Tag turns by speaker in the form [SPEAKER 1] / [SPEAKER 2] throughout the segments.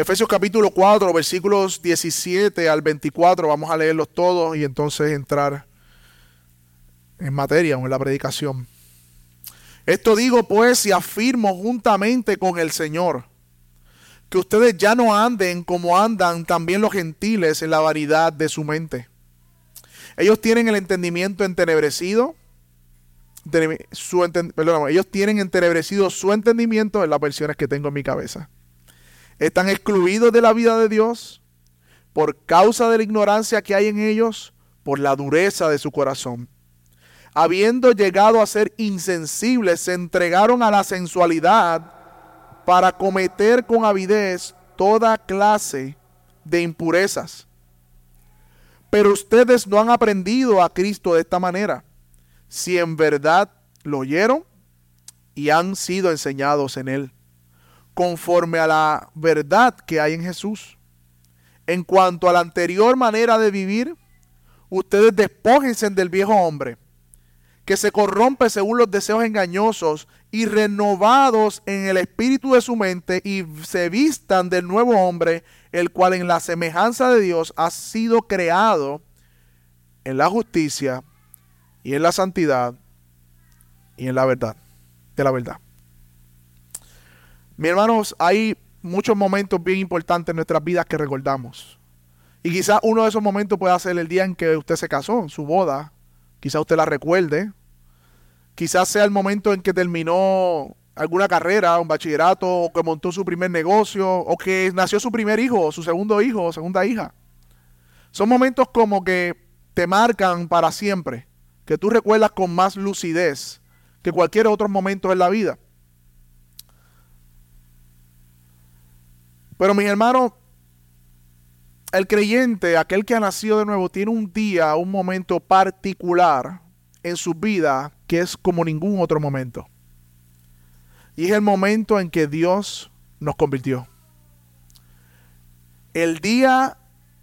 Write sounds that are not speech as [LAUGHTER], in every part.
[SPEAKER 1] Efesios capítulo 4, versículos 17 al 24, vamos a leerlos todos y entonces entrar en materia o en la predicación. Esto digo pues y afirmo juntamente con el Señor, que ustedes ya no anden como andan también los gentiles en la vanidad de su mente. Ellos tienen el entendimiento entenebrecido, su ellos tienen entenebrecido su entendimiento en las versiones que tengo en mi cabeza. Están excluidos de la vida de Dios por causa de la ignorancia que hay en ellos, por la dureza de su corazón. Habiendo llegado a ser insensibles, se entregaron a la sensualidad para cometer con avidez toda clase de impurezas. Pero ustedes no han aprendido a Cristo de esta manera si en verdad lo oyeron y han sido enseñados en él, conforme a la verdad que hay en Jesús. En cuanto a la anterior manera de vivir, ustedes despójense del viejo hombre, que se corrompe según los deseos engañosos, y renovados en el espíritu de su mente, y se vistan del nuevo hombre, el cual en la semejanza de Dios ha sido creado en la justicia y en la santidad y en la verdad, de la verdad. Mis hermanos, hay muchos momentos bien importantes en nuestras vidas que recordamos. Y quizás uno de esos momentos pueda ser el día en que usted se casó, su boda. Quizás usted la recuerde. Quizás sea el momento en que terminó alguna carrera, un bachillerato, o que montó su primer negocio, o que nació su primer hijo, su segundo hijo, o segunda hija. Son momentos como que te marcan para siempre que tú recuerdas con más lucidez que cualquier otro momento en la vida. Pero mis hermanos, el creyente, aquel que ha nacido de nuevo, tiene un día, un momento particular en su vida que es como ningún otro momento. Y es el momento en que Dios nos convirtió. El día,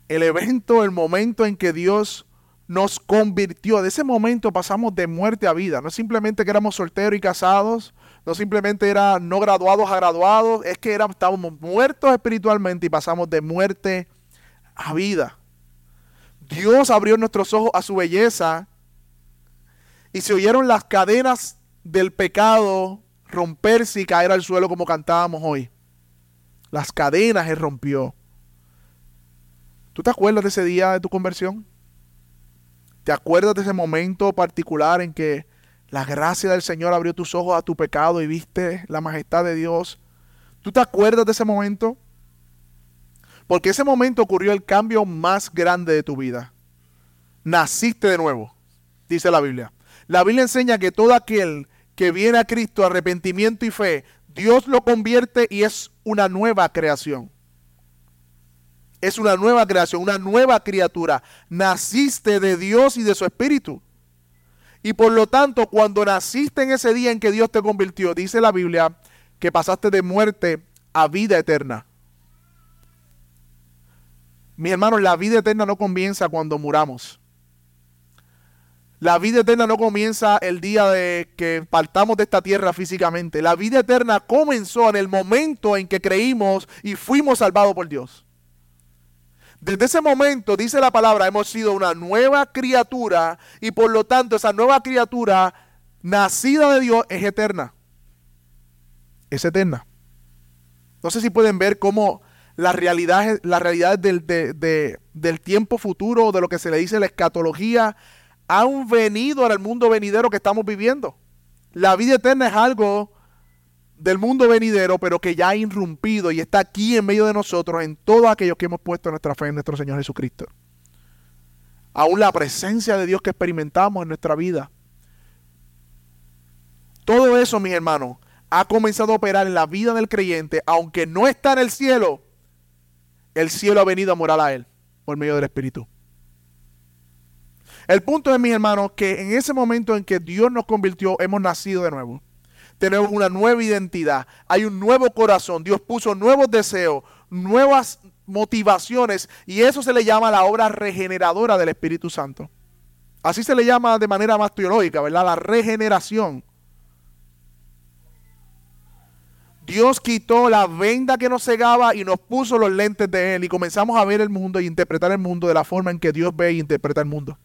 [SPEAKER 1] el evento, el momento en que Dios nos convirtió. De ese momento pasamos de muerte a vida. No simplemente que éramos solteros y casados, no simplemente era no graduados a graduados, es que estábamos muertos espiritualmente y pasamos de muerte a vida. Dios abrió nuestros ojos a su belleza y se oyeron las cadenas del pecado romperse y caer al suelo como cantábamos hoy. Las cadenas Él rompió. ¿Tú te acuerdas de ese día de tu conversión? ¿Te acuerdas de ese momento particular en que la gracia del Señor abrió tus ojos a tu pecado y viste la majestad de Dios? ¿Tú te acuerdas de ese momento? Porque ese momento ocurrió el cambio más grande de tu vida. Naciste de nuevo, dice la Biblia. La Biblia enseña que todo aquel que viene a Cristo, arrepentimiento y fe, Dios lo convierte y es una nueva creación es una nueva creación, una nueva criatura. Naciste de Dios y de su Espíritu. Y por lo tanto, cuando naciste en ese día en que Dios te convirtió, dice la Biblia, que pasaste de muerte a vida eterna. Mi hermano, la vida eterna no comienza cuando muramos. La vida eterna no comienza el día de que partamos de esta tierra físicamente. La vida eterna comenzó en el momento en que creímos y fuimos salvados por Dios. Desde ese momento, dice la palabra, hemos sido una nueva criatura y por lo tanto esa nueva criatura nacida de Dios es eterna. Es eterna. No sé si pueden ver cómo las realidades, las realidades del, del tiempo futuro, de lo que se le dice la escatología, han venido al mundo venidero que estamos viviendo. La vida eterna es algo del mundo venidero, pero que ya ha irrumpido y está aquí en medio de nosotros, en todos aquellos que hemos puesto nuestra fe en nuestro Señor Jesucristo. Aún la presencia de Dios que experimentamos en nuestra vida. Todo eso, mis hermanos, ha comenzado a operar en la vida del creyente, aunque no está en el cielo, el cielo ha venido a morar a él por medio del Espíritu. El punto es, mis hermanos, que en ese momento en que Dios nos convirtió, hemos nacido de nuevo tenemos una nueva identidad, hay un nuevo corazón, Dios puso nuevos deseos, nuevas motivaciones y eso se le llama la obra regeneradora del Espíritu Santo. Así se le llama de manera más teológica, ¿verdad? La regeneración. Dios quitó la venda que nos cegaba y nos puso los lentes de Él y comenzamos a ver el mundo y interpretar el mundo de la forma en que Dios ve y interpreta el mundo.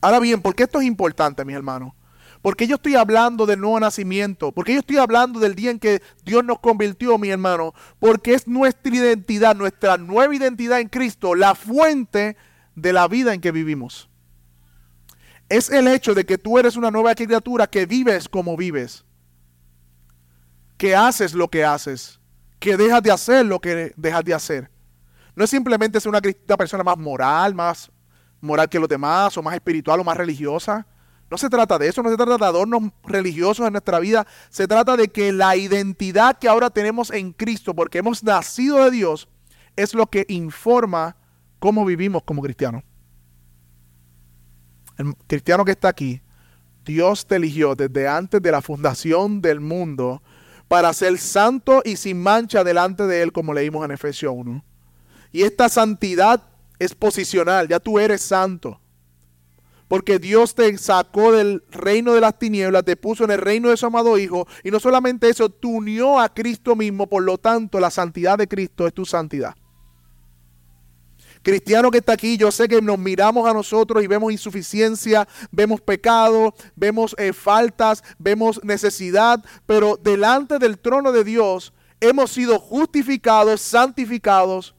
[SPEAKER 1] Ahora bien, ¿por qué esto es importante, mis hermanos? Porque yo estoy hablando del nuevo nacimiento, porque yo estoy hablando del día en que Dios nos convirtió, mi hermano, porque es nuestra identidad, nuestra nueva identidad en Cristo, la fuente de la vida en que vivimos. Es el hecho de que tú eres una nueva criatura que vives como vives que haces lo que haces, que dejas de hacer lo que dejas de hacer. No es simplemente ser una, persona más moral, más moral que los demás, o más espiritual o más religiosa. No se trata de eso, no se trata de adornos religiosos en nuestra vida. Se trata de que la identidad que ahora tenemos en Cristo, porque hemos nacido de Dios, es lo que informa cómo vivimos como cristianos. El cristiano que está aquí, Dios te eligió desde antes de la fundación del mundo para ser santo y sin mancha delante de Él, como leímos en Efesios 1. Y esta santidad es posicional, ya tú eres santo. Porque Dios te sacó del reino de las tinieblas, te puso en el reino de su amado Hijo, y no solamente eso, te unió a Cristo mismo, por lo tanto la santidad de Cristo es tu santidad. Cristiano que está aquí, yo sé que nos miramos a nosotros y vemos insuficiencia, vemos pecado, vemos eh, faltas, vemos necesidad, pero delante del trono de Dios hemos sido justificados, santificados.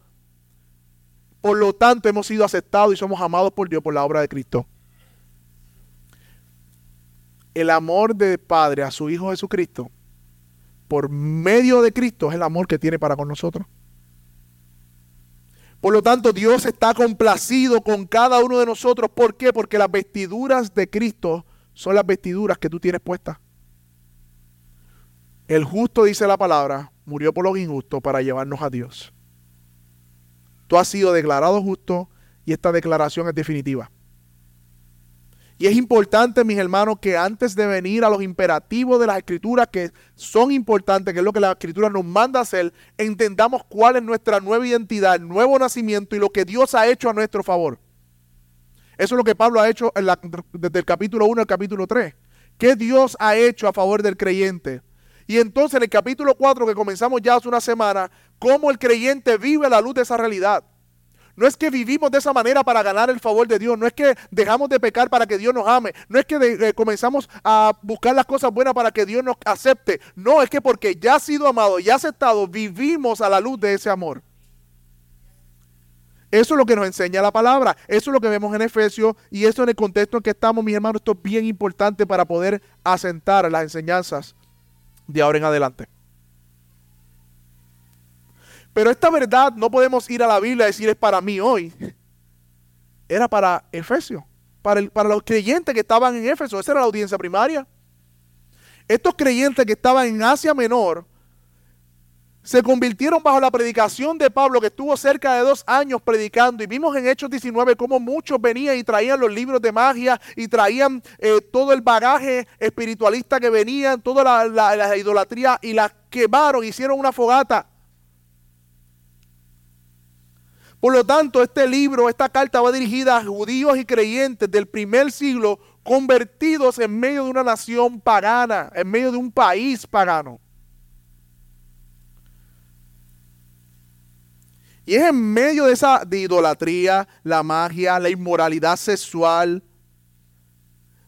[SPEAKER 1] Por lo tanto, hemos sido aceptados y somos amados por Dios por la obra de Cristo. El amor del Padre a su Hijo Jesucristo, por medio de Cristo, es el amor que tiene para con nosotros. Por lo tanto, Dios está complacido con cada uno de nosotros. ¿Por qué? Porque las vestiduras de Cristo son las vestiduras que tú tienes puestas. El justo, dice la palabra, murió por los injustos para llevarnos a Dios. Tú has sido declarado justo y esta declaración es definitiva. Y es importante, mis hermanos, que antes de venir a los imperativos de las escrituras, que son importantes, que es lo que la escritura nos manda a hacer, entendamos cuál es nuestra nueva identidad, el nuevo nacimiento y lo que Dios ha hecho a nuestro favor. Eso es lo que Pablo ha hecho desde el capítulo 1 al capítulo 3. ¿Qué Dios ha hecho a favor del creyente? Y entonces en el capítulo 4 que comenzamos ya hace una semana, cómo el creyente vive a la luz de esa realidad. No es que vivimos de esa manera para ganar el favor de Dios. No es que dejamos de pecar para que Dios nos ame. No es que eh, comenzamos a buscar las cosas buenas para que Dios nos acepte. No, es que porque ya ha sido amado y aceptado, vivimos a la luz de ese amor. Eso es lo que nos enseña la palabra. Eso es lo que vemos en Efesios y eso en el contexto en que estamos, mis hermanos, esto es bien importante para poder asentar las enseñanzas de ahora en adelante. Pero esta verdad no podemos ir a la Biblia y decir es para mí hoy. Era para Efesios, para, para los creyentes que estaban en Éfeso. Esa era la audiencia primaria. Estos creyentes que estaban en Asia Menor se convirtieron bajo la predicación de Pablo, que estuvo cerca de dos años predicando. Y vimos en Hechos 19 cómo muchos venían y traían los libros de magia y traían eh, todo el bagaje espiritualista que venían, toda la, la idolatría y la quemaron, hicieron una fogata. Por lo tanto, este libro, esta carta va dirigida a judíos y creyentes del primer siglo convertidos en medio de una nación pagana, en medio de un país pagano. Y es en medio de esa idolatría, la magia, la inmoralidad sexual.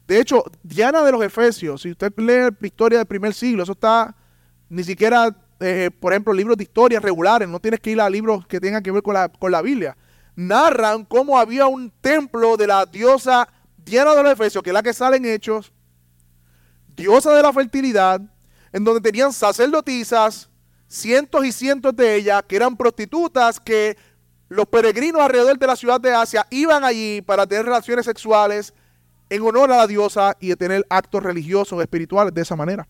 [SPEAKER 1] De hecho, Diana de los Efesios, si usted lee la historia del primer siglo, eso está ni siquiera eh, por ejemplo, libros de historia regulares, no tienes que ir a libros que tengan que ver con la, con la Biblia. Narran cómo había un templo de la diosa Diana de los Efesios, que es la que sale en Hechos, diosa de la fertilidad, en donde tenían sacerdotisas, cientos y cientos de ellas, que eran prostitutas, que los peregrinos alrededor de la ciudad de Asia iban allí para tener relaciones sexuales en honor a la diosa y de tener actos religiosos, espirituales de esa manera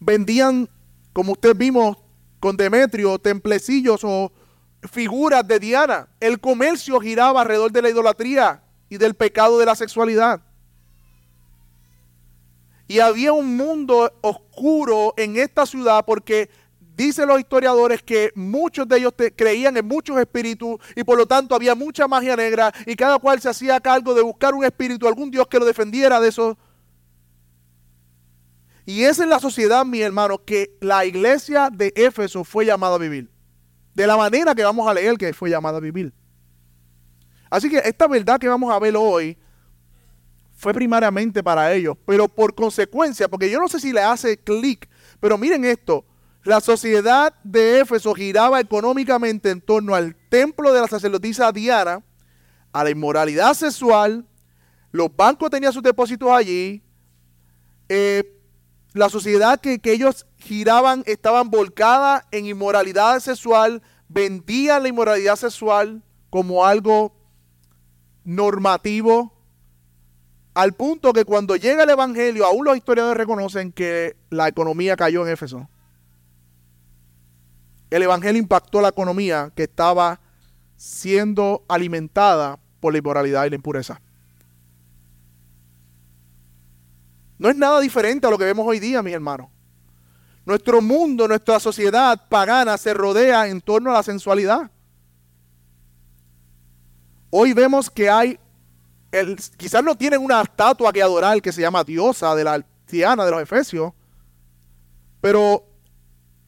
[SPEAKER 1] vendían, como usted vimos con Demetrio, templecillos o figuras de Diana. El comercio giraba alrededor de la idolatría y del pecado de la sexualidad. Y había un mundo oscuro en esta ciudad porque dicen los historiadores que muchos de ellos creían en muchos espíritus y por lo tanto había mucha magia negra y cada cual se hacía cargo de buscar un espíritu, algún dios que lo defendiera de esos Y esa es la sociedad, mi hermano, que la iglesia de Éfeso fue llamada a vivir. De la manera que vamos a leer que fue llamada a vivir. Así que esta verdad que vamos a ver hoy fue primariamente para ellos, pero por consecuencia, porque yo no sé si le hace clic, pero miren esto, la sociedad de Éfeso giraba económicamente en torno al templo de la sacerdotisa Diana, a la inmoralidad sexual, los bancos tenían sus depósitos allí, eh, la sociedad que, ellos giraban estaban volcada en inmoralidad sexual, vendían la inmoralidad sexual como algo normativo, al punto que cuando llega el Evangelio, aún los historiadores reconocen que la economía cayó en Éfeso. El Evangelio impactó la economía que estaba siendo alimentada por la inmoralidad y la impureza. No es nada diferente a lo que vemos hoy día, mis hermanos. Nuestro mundo, nuestra sociedad pagana se rodea en torno a la sensualidad. Hoy vemos que hay, quizás no tienen una estatua que adorar que se llama diosa de la artiana de los Efesios, pero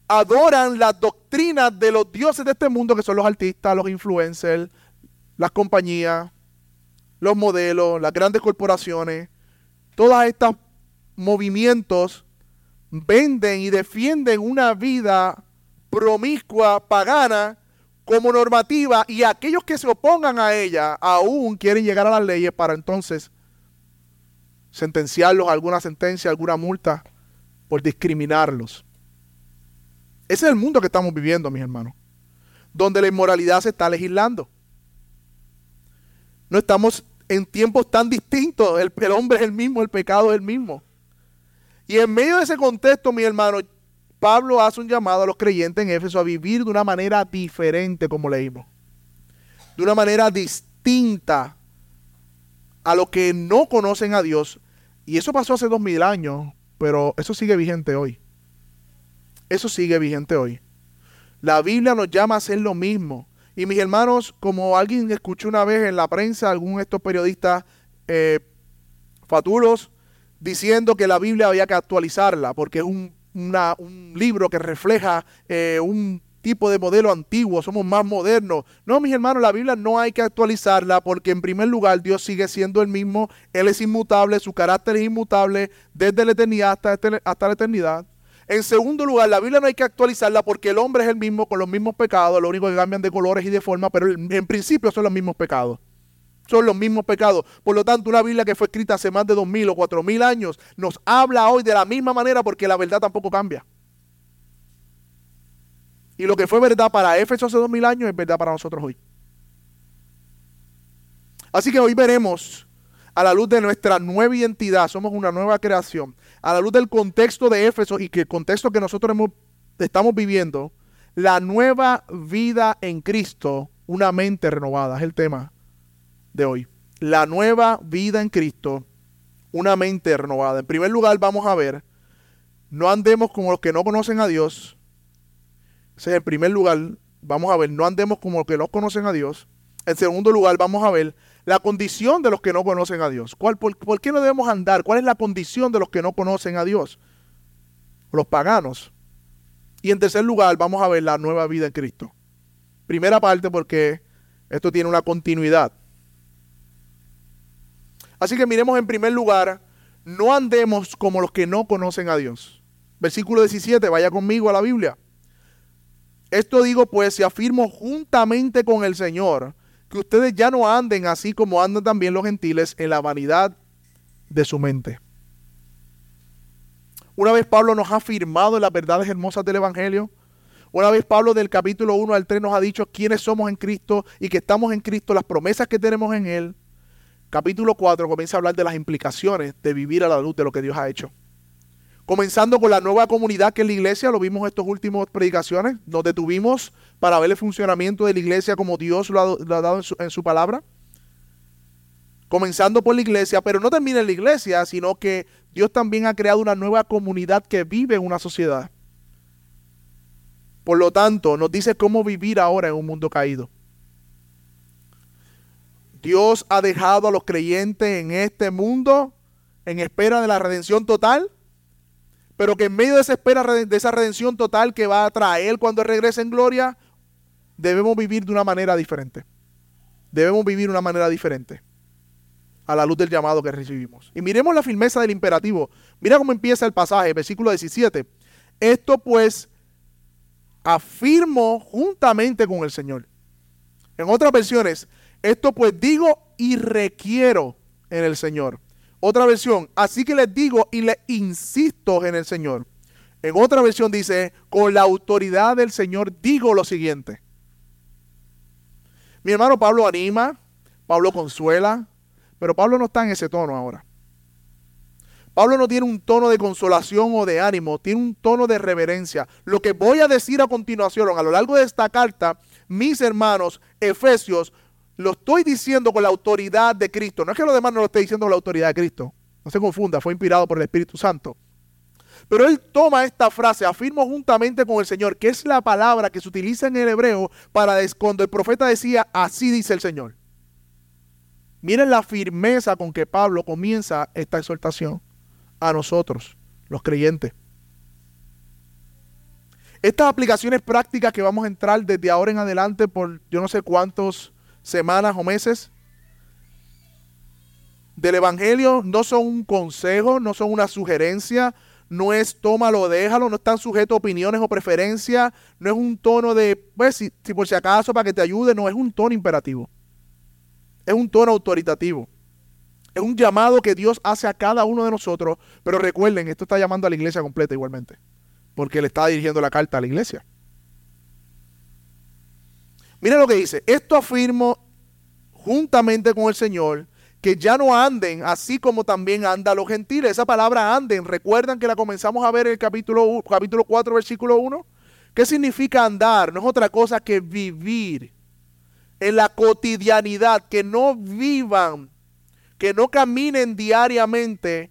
[SPEAKER 1] adoran las doctrinas de los dioses de este mundo que son los artistas, los influencers, las compañías, los modelos, las grandes corporaciones, todas estos movimientos venden y defienden una vida promiscua, pagana, como normativa y aquellos que se opongan a ella aún quieren llegar a las leyes para entonces sentenciarlos a alguna sentencia, alguna multa por discriminarlos. Ese es el mundo que estamos viviendo, mis hermanos, donde la inmoralidad se está legislando. No estamos en tiempos tan distintos, el, el hombre es el mismo, el pecado es el mismo. Y en medio de ese contexto, mis hermanos, Pablo hace un llamado a los creyentes en Éfeso a vivir de una manera diferente, como leímos. De una manera distinta a los que no conocen a Dios. Y eso pasó hace dos mil años, pero eso sigue vigente hoy. Eso sigue vigente hoy. La Biblia nos llama a hacer lo mismo. Y mis hermanos, como alguien escuchó una vez en la prensa, algún de estos periodistas eh, fatulos, diciendo que la Biblia había que actualizarla porque es un un libro que refleja eh, un tipo de modelo antiguo, somos más modernos. No, mis hermanos, la Biblia no hay que actualizarla porque en primer lugar Dios sigue siendo el mismo, Él es inmutable, su carácter es inmutable desde la eternidad hasta, este, hasta la eternidad. En segundo lugar, la Biblia no hay que actualizarla porque el hombre es el mismo con los mismos pecados, lo único que cambian de colores y de forma, pero en principio son los mismos pecados son los mismos pecados. Por lo tanto, una Biblia que fue escrita hace más de dos mil o cuatro mil años nos habla hoy de la misma manera porque la verdad tampoco cambia. Y lo que fue verdad para Éfeso hace dos mil años es verdad para nosotros hoy. Así que hoy veremos a la luz de nuestra nueva identidad, somos una nueva creación, a la luz del contexto de Éfeso y que el contexto que nosotros estamos viviendo, la nueva vida en Cristo, una mente renovada, es el tema de hoy. La nueva vida en Cristo, una mente renovada. En primer lugar, vamos a ver, no andemos como los que no conocen a Dios. Ese primer lugar. Vamos a ver, no andemos como los que no conocen a Dios. En segundo lugar, vamos a ver la condición de los que no conocen a Dios. ¿Cuál, por, ¿Por qué no debemos andar? ¿Cuál es la condición de los que no conocen a Dios? Los paganos. Y en tercer lugar, vamos a ver la nueva vida en Cristo. Primera parte porque esto tiene una continuidad. Así que miremos en primer lugar, no andemos como los que no conocen a Dios. Versículo 17, vaya conmigo a la Biblia. Esto digo pues, si afirmo juntamente con el Señor, que ustedes ya no anden así como andan también los gentiles en la vanidad de su mente. Una vez Pablo nos ha afirmado en las verdades hermosas del Evangelio, una vez Pablo del capítulo 1 al 3 nos ha dicho quiénes somos en Cristo y que estamos en Cristo, las promesas que tenemos en Él capítulo 4 comienza a hablar de las implicaciones de vivir a la luz de lo que Dios ha hecho. Comenzando con la nueva comunidad que es la iglesia, lo vimos en estas últimas predicaciones, nos detuvimos para ver el funcionamiento de la iglesia como Dios lo ha, dado en su, en su palabra. Comenzando por la iglesia, pero no termina en la iglesia, sino que Dios también ha creado una nueva comunidad que vive en una sociedad. Por lo tanto, nos dice cómo vivir ahora en un mundo caído. Dios ha dejado a los creyentes en este mundo en espera de la redención total. pero que en medio de esa espera de esa redención total que va a traer cuando regrese en gloria, debemos vivir de una manera diferente. Debemos vivir de una manera diferente a la luz del llamado que recibimos. Y miremos la firmeza del imperativo. Mira cómo empieza el pasaje, versículo 17. Esto pues afirmo juntamente con el Señor. En otras versiones, esto pues digo y requiero en el Señor. Otra versión, así que les digo y les insisto en el Señor. En otra versión dice, con la autoridad del Señor digo lo siguiente. Mi hermano Pablo anima, Pablo consuela, pero Pablo no está en ese tono ahora. Pablo no tiene un tono de consolación o de ánimo, tiene un tono de reverencia. Lo que voy a decir a continuación, a lo largo de esta carta, mis hermanos, Efesios, lo estoy diciendo con la autoridad de Cristo. No es que lo demás no lo esté diciendo con la autoridad de Cristo. No se confunda, fue inspirado por el Espíritu Santo. Pero él toma esta frase, afirmo juntamente con el Señor, que es la palabra que se utiliza en el hebreo para cuando el profeta decía, así dice el Señor. Miren la firmeza con que Pablo comienza esta exhortación a nosotros, los creyentes. Estas aplicaciones prácticas que vamos a entrar desde ahora en adelante por yo no sé cuántas semanas o meses del Evangelio no son un consejo, no son una sugerencia, no es tómalo, déjalo, no están sujetos a opiniones o preferencias, no es un tono de, pues si, si por si acaso para que te ayude, no es un tono imperativo, es un tono autoritativo. Es un llamado que Dios hace a cada uno de nosotros, pero recuerden, esto está llamando a la iglesia completa igualmente, porque le está dirigiendo la carta a la iglesia. Miren lo que dice, esto afirmo juntamente con el Señor, que ya no anden así como también andan los gentiles. Esa palabra anden, recuerdan que la comenzamos a ver en el capítulo, capítulo 4, versículo 1. ¿Qué significa andar? No es otra cosa que vivir en la cotidianidad, que no vivan que no caminen diariamente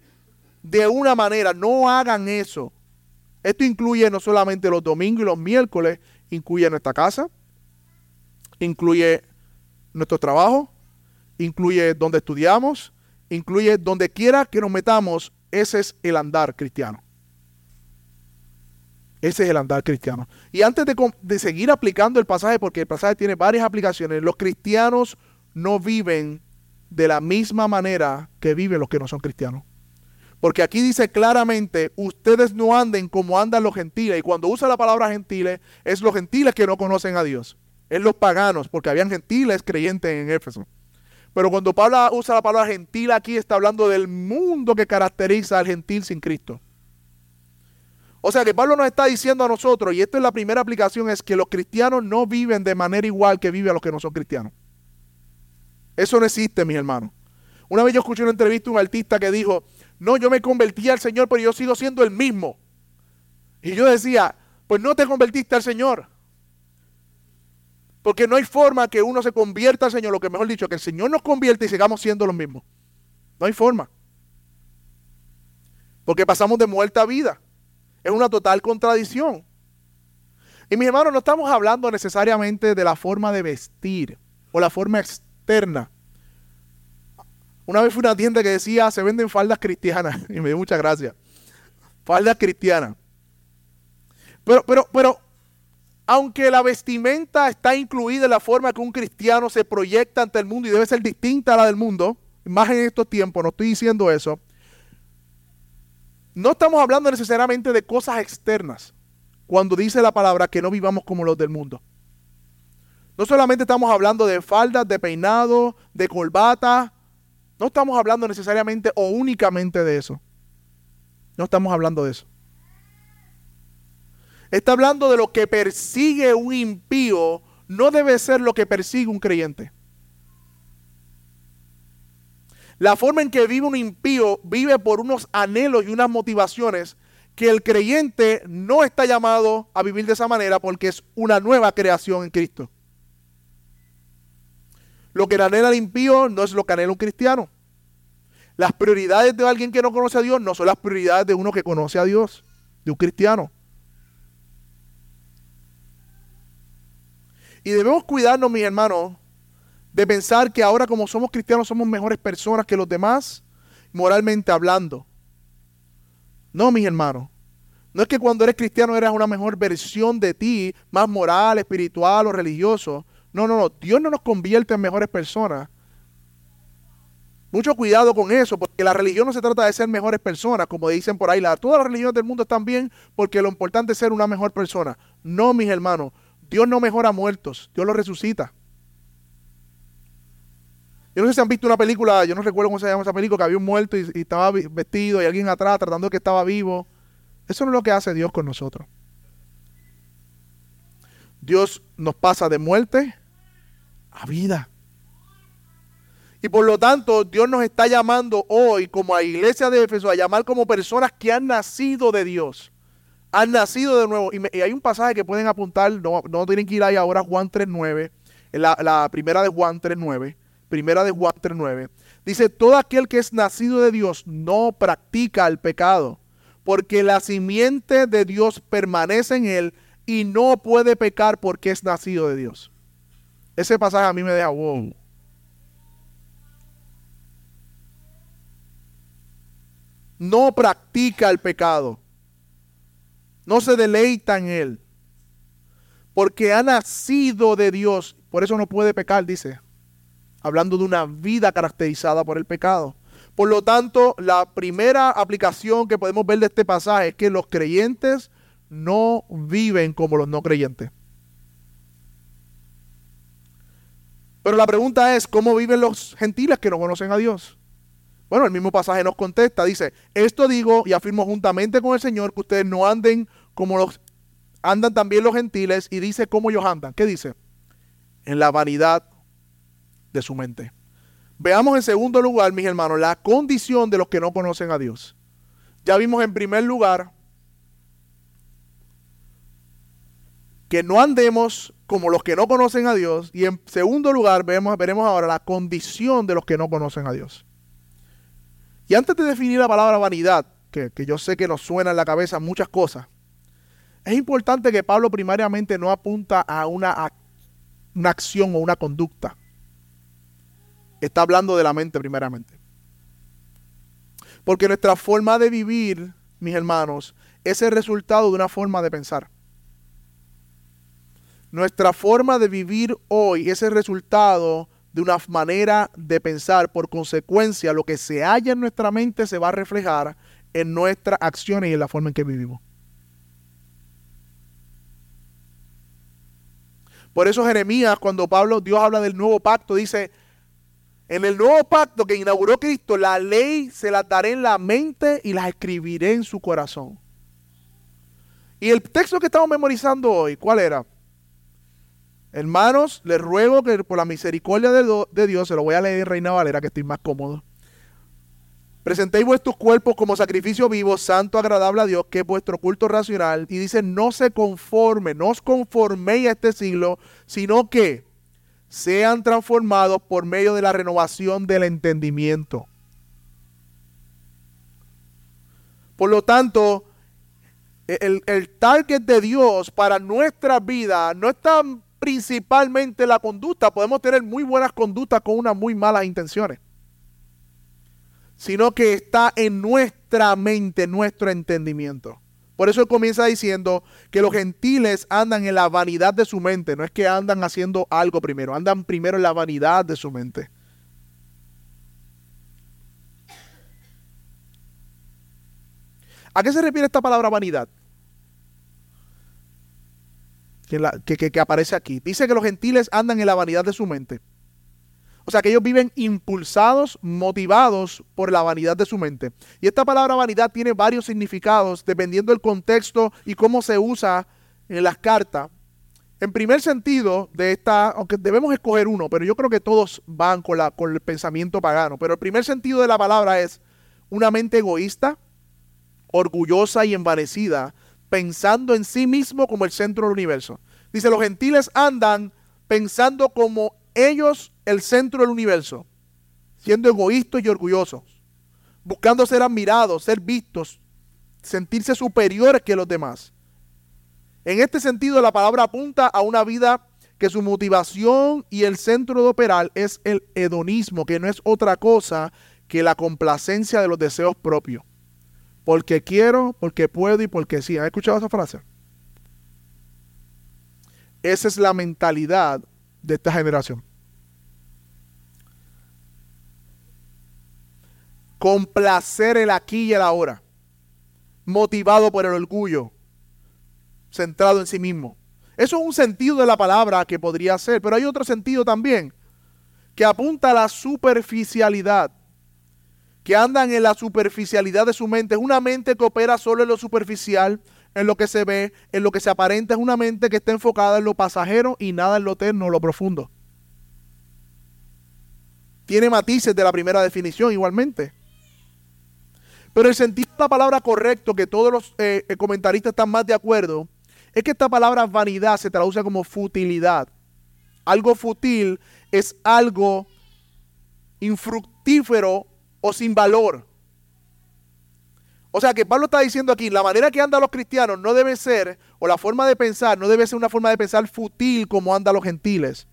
[SPEAKER 1] de una manera, no hagan eso. Esto incluye no solamente los domingos y los miércoles, incluye nuestra casa, incluye nuestro trabajo, incluye donde estudiamos, incluye donde quiera que nos metamos, ese es el andar cristiano. Ese es el andar cristiano. Y antes de, de, seguir aplicando el pasaje, porque el pasaje tiene varias aplicaciones, los cristianos no viven de la misma manera que viven los que no son cristianos. Porque aquí dice claramente, ustedes no anden como andan los gentiles. Y cuando usa la palabra gentiles, es los gentiles que no conocen a Dios. Es los paganos, porque habían gentiles creyentes en Éfeso. Pero cuando Pablo usa la palabra gentil aquí, está hablando del mundo que caracteriza al gentil sin Cristo. O sea que Pablo nos está diciendo a nosotros, y esta es la primera aplicación, es que los cristianos no viven de manera igual que viven los que no son cristianos. Eso no existe, mis hermanos. Una vez yo escuché una entrevista a un artista que dijo, no, yo me convertí al Señor, pero yo sigo siendo el mismo. Y yo decía, pues no te convertiste al Señor. Porque no hay forma que uno se convierta al Señor, lo que mejor dicho, que el Señor nos convierta y sigamos siendo los mismos. No hay forma. Porque pasamos de muerte a vida. Es una total contradicción. Y mis hermanos, no estamos hablando necesariamente de la forma de vestir o la forma externa una vez fui a una tienda que decía, se venden faldas cristianas. [LAUGHS] Y me dio mucha gracia. Faldas cristianas. Pero, pero, pero, aunque la vestimenta está incluida en la forma que un cristiano se proyecta ante el mundo y debe ser distinta a la del mundo, más en estos tiempos, no estoy diciendo eso, no estamos hablando necesariamente de cosas externas cuando dice la palabra que no vivamos como los del mundo. No solamente estamos hablando de faldas, de peinado, de corbata. No estamos hablando necesariamente o únicamente de eso. No estamos hablando de eso. Está hablando de lo que persigue un impío, no debe ser lo que persigue un creyente. La forma en que vive un impío vive por unos anhelos y unas motivaciones que el creyente no está llamado a vivir de esa manera porque es una nueva creación en Cristo. Lo que anhela el impío no es lo que anhela un cristiano. Las prioridades de alguien que no conoce a Dios no son las prioridades de uno que conoce a Dios, de un cristiano. Y debemos cuidarnos, mis hermanos, de pensar que ahora como somos cristianos somos mejores personas que los demás, moralmente hablando. No, mis hermanos. No es que cuando eres cristiano eres una mejor versión de ti, más moral, espiritual o religioso. No, no, no. Dios no nos convierte en mejores personas. Mucho cuidado con eso, porque la religión no se trata de ser mejores personas, como dicen por ahí. todas las religiones del mundo están bien porque lo importante es ser una mejor persona. No, mis hermanos. Dios no mejora muertos, Dios los resucita. Yo no sé si han visto una película, yo no recuerdo cómo se llama esa película, que había un muerto y, estaba vestido y alguien atrás tratando de que estaba vivo. Eso no es lo que hace Dios con nosotros. Dios nos pasa de muerte a vida. Y por lo tanto, Dios nos está llamando hoy, como a iglesia de Éfeso, a llamar como personas que han nacido de Dios. Han nacido de nuevo. Y, hay un pasaje que pueden apuntar, no, no, tienen que ir ahí ahora, Juan 3.9, la, la primera de Juan 3.9, primera de Juan 3.9. Dice, todo aquel que es nacido de Dios no practica el pecado, porque la simiente de Dios permanece en él y no puede pecar porque es nacido de Dios. Ese pasaje a mí me deja wow. No practica el pecado. No se deleita en él. Porque ha nacido de Dios. Por eso no puede pecar, dice. Hablando de una vida caracterizada por el pecado. Por lo tanto, la primera aplicación que podemos ver de este pasaje es que los creyentes no viven como los no creyentes. Pero la pregunta es, ¿cómo viven los gentiles que no conocen a Dios? Bueno, el mismo pasaje nos contesta, dice, esto digo y afirmo juntamente con el Señor que ustedes no anden como los andan también los gentiles y dice cómo ellos andan. ¿Qué dice? En la vanidad de su mente. Veamos en segundo lugar, mis hermanos, la condición de los que no conocen a Dios. Ya vimos en primer lugar que no andemos como los que no conocen a Dios. Y en segundo lugar, veremos ahora la condición de los que no conocen a Dios. Y antes de definir la palabra vanidad, que, que yo sé que nos suena en la cabeza muchas cosas, es importante que Pablo primariamente no apunta a una, una acción o una conducta está hablando de la mente primeramente. Porque nuestra forma de vivir, mis hermanos, es el resultado de una forma de pensar. Nuestra forma de vivir hoy es el resultado de una manera de pensar. Por consecuencia, lo que se halla en nuestra mente se va a reflejar en nuestras acciones y en la forma en que vivimos. Por eso Jeremías, cuando Pablo, Dios habla del nuevo pacto, dice, en el nuevo pacto que inauguró Cristo, la ley se la daré en la mente y la escribiré en su corazón. Y el texto que estamos memorizando hoy, ¿cuál era? Hermanos, les ruego que por la misericordia de, Dios, se lo voy a leer en Reina Valera, que estoy más cómodo. Presentéis vuestros cuerpos como sacrificio vivo, santo, agradable a Dios, que es vuestro culto racional. Y dice, no se conforme, no os conforméis a este siglo, sino que sean transformados por medio de la renovación del entendimiento. Por lo tanto, el, el, target de Dios para nuestra vida no está principalmente la conducta. Podemos tener muy buenas conductas con unas muy malas intenciones. Sino que está en nuestra mente, nuestro entendimiento. Por eso él comienza diciendo que los gentiles andan en la vanidad de su mente. No es que andan haciendo algo primero, andan primero en la vanidad de su mente. ¿A qué se refiere esta palabra vanidad? Que, que, aparece aquí. Dice que los gentiles andan en la vanidad de su mente. O sea, que ellos viven impulsados, motivados por la vanidad de su mente. Y esta palabra vanidad tiene varios significados dependiendo del contexto y cómo se usa en las cartas. En primer sentido de esta, aunque debemos escoger uno, pero yo creo que todos van con, la, el pensamiento pagano. Pero el primer sentido de la palabra es una mente egoísta, orgullosa y envanecida, pensando en sí mismo como el centro del universo. Dice, los gentiles andan pensando como ellos el centro del universo, siendo egoístas y orgullosos, buscando ser admirados, ser vistos, sentirse superiores que los demás. En este sentido, la palabra apunta a una vida que su motivación y el centro de operar es el hedonismo, que no es otra cosa que la complacencia de los deseos propios. Porque quiero, porque puedo y porque sí. ¿Has escuchado esa frase? Esa es la mentalidad de esta generación. Complacer el aquí y el ahora. Motivado por el orgullo. Centrado en sí mismo. Eso es un sentido de la palabra que podría ser, pero hay otro sentido también que apunta a la superficialidad, que andan en la superficialidad de su mente. Es una mente que opera solo en lo superficial, en lo que se ve, en lo que se aparenta. Es una mente que está enfocada en lo pasajero y nada en lo eterno, lo profundo. Tiene matices de la primera definición igualmente. Pero el sentido de la palabra correcto, que todos los eh, comentaristas están más de acuerdo, es que esta palabra vanidad se traduce como futilidad. Algo fútil es algo infructífero o sin valor. O sea que Pablo está diciendo aquí, la manera que andan los cristianos no debe ser, o la forma de pensar, no debe ser una forma de pensar fútil como andan los gentiles.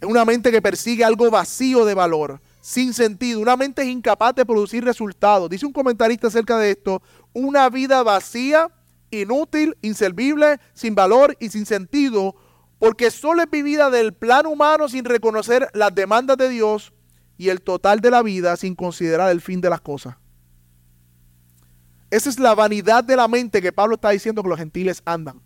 [SPEAKER 1] Es una mente que persigue algo vacío de valor, sin sentido. Una mente incapaz de producir resultados. Dice un comentarista acerca de esto, una vida vacía, inútil, inservible, sin valor y sin sentido, porque solo es vivida del plan humano sin reconocer las demandas de Dios y el total de la vida sin considerar el fin de las cosas. Esa es la vanidad de la mente que Pablo está diciendo que los gentiles andan.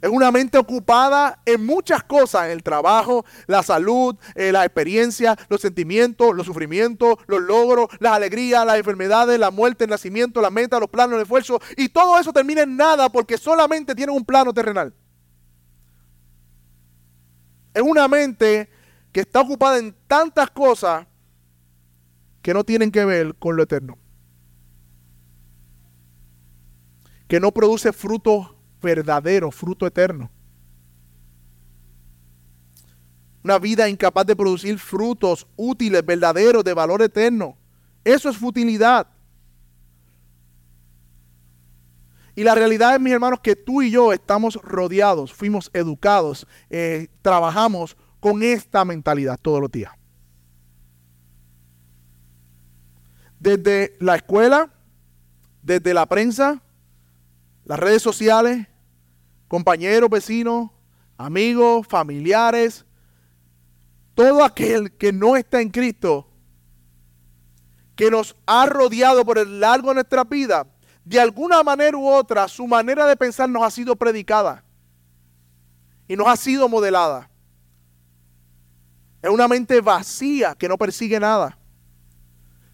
[SPEAKER 1] Es una mente ocupada en muchas cosas, en el trabajo, la salud, eh, la experiencia, los sentimientos, los sufrimientos, los logros, las alegrías, las enfermedades, la muerte, el nacimiento, la meta, los planos, el esfuerzo. Y todo eso termina en nada porque solamente tienen un plano terrenal. Es una mente que está ocupada en tantas cosas que no tienen que ver con lo eterno. Que no produce frutos verdadero, fruto eterno. Una vida incapaz de producir frutos útiles, verdaderos, de valor eterno. Eso es futilidad. Y la realidad es, mis hermanos, que tú y yo estamos rodeados, fuimos educados, eh, trabajamos con esta mentalidad todos los días. Desde la escuela, desde la prensa, las redes sociales, compañeros, vecinos, amigos, familiares, todo aquel que no está en Cristo, que nos ha rodeado por el largo de nuestra vida, de alguna manera u otra, su manera de pensar nos ha sido predicada y nos ha sido modelada. Es una mente vacía que no persigue nada,